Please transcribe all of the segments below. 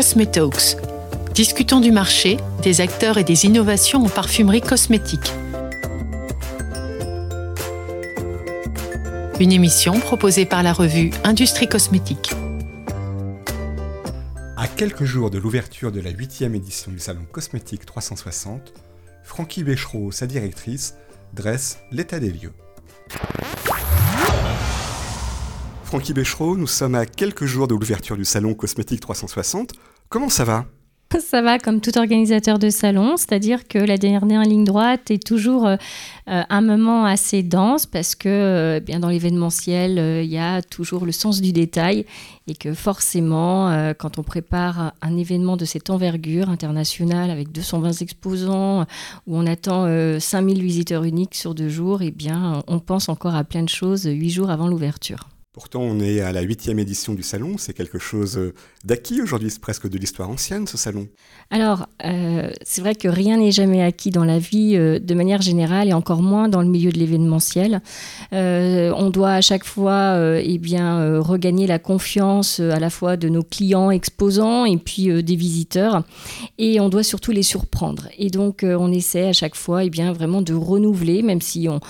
Cosmetalks. Discutons du marché, des acteurs et des innovations en parfumerie cosmétique. Une émission proposée par la revue Industrie Cosmétique. À quelques jours de l'ouverture de la huitième édition du Salon Cosmétique 360, Francky Béchereau, sa directrice, dresse l'état des lieux. Francky Béchereau, nous sommes à quelques jours de l'ouverture du Salon Cosmétique 360. Comment ça va ça va comme tout organisateur de salon, c'est-à-dire que la dernière ligne droite est toujours euh, euh, un moment assez dense parce que euh, bien dans l'événementiel, il y a toujours le sens du détail et que forcément, quand on prépare un événement de cette envergure internationale avec 220 exposants, où on attend 5000 visiteurs uniques sur deux jours, eh bien, on pense encore à plein de choses huit jours avant l'ouverture. Pourtant, on est à la huitième édition du salon. C'est quelque chose euh, d'acquis aujourd'hui. C'est presque de l'histoire ancienne, ce salon. Alors, euh, c'est vrai que rien n'est jamais acquis dans la vie euh, de manière générale et encore moins dans le milieu de l'événementiel. on doit à chaque fois eh bien, regagner la confiance à la fois de nos clients exposants et puis des visiteurs. Et on doit surtout les surprendre. Et donc, on essaie à chaque fois eh bien, vraiment de renouveler, même si on,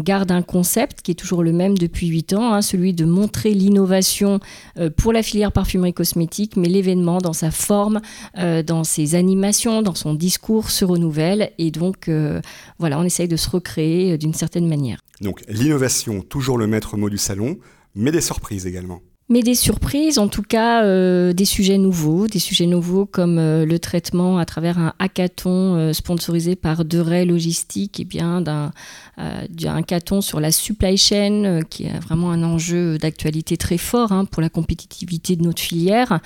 garde un concept qui est toujours le même depuis huit ans, hein, celui de montrer l'innovation euh, pour la filière parfumerie cosmétique, mais l'événement dans sa forme, euh, dans ses animations, dans son discours se renouvelle. Et donc, euh, voilà, on essaye de se recréer d'une certaine manière. Donc, l'innovation, toujours le maître mot du salon, mais des surprises également. Mais des surprises, en tout cas euh, des sujets nouveaux, des sujets nouveaux comme euh, le traitement à travers un hackathon euh, sponsorisé par Deray Logistique, et bien d'un hackathon sur la supply chain qui est vraiment un enjeu d'actualité très fort hein, pour la compétitivité de notre filière.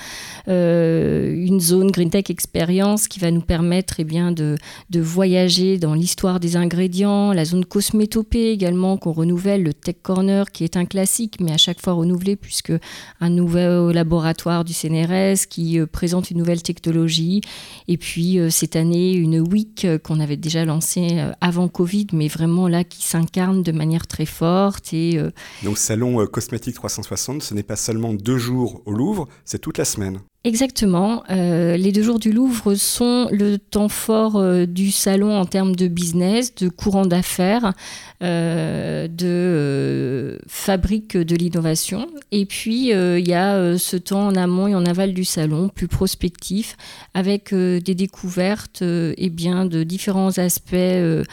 une zone Green Tech Experience qui va nous permettre et eh bien de, de voyager dans l'histoire des ingrédients, la zone cosmétopée également qu'on renouvelle, le Tech Corner qui est un classique mais à chaque fois renouvelé puisque un nouveau laboratoire du CNRS qui euh, présente une nouvelle technologie. Et puis euh, cette année, une week euh, qu'on avait déjà lancée avant Covid, mais vraiment là qui s'incarne de manière très forte. Et, Donc Salon Cosmétique 360, ce n'est pas seulement deux jours au Louvre, c'est toute la semaine. Exactement. Euh, les deux jours du Louvre sont le temps fort euh, du salon en termes de business, de courant d'affaires, euh, de fabrique de l'innovation. Et puis, il y a ce temps en amont et en aval du salon, plus prospectif, avec des découvertes et bien, de différents aspects de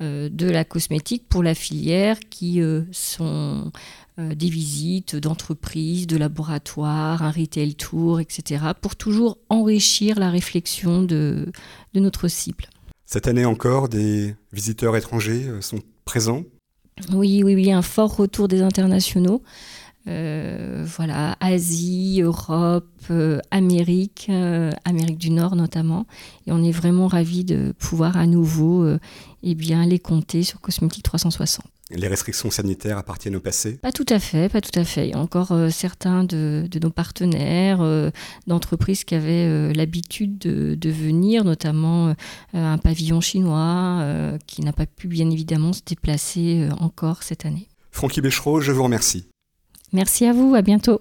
la cosmétique pour la filière qui sont euh, des visites d'entreprises, de laboratoires, un retail tour, etc., pour toujours enrichir la réflexion de, de notre cible. Cette année encore, des visiteurs étrangers euh, sont présents Oui, oui, oui, un fort retour des internationaux. Euh, voilà, Asie, Europe, Amérique, Amérique du Nord notamment. Et on est vraiment ravis de pouvoir à nouveau eh bien, les compter sur Cosmétique 360 les restrictions sanitaires appartiennent au passé? Pas tout à fait, pas tout à fait. Il y a encore euh, certains de, nos partenaires, euh, d'entreprises qui avaient euh, l'habitude de, venir, notamment un pavillon chinois qui n'a pas pu bien évidemment se déplacer encore cette année. Francky Béchereau, je vous remercie. Merci à vous, à bientôt.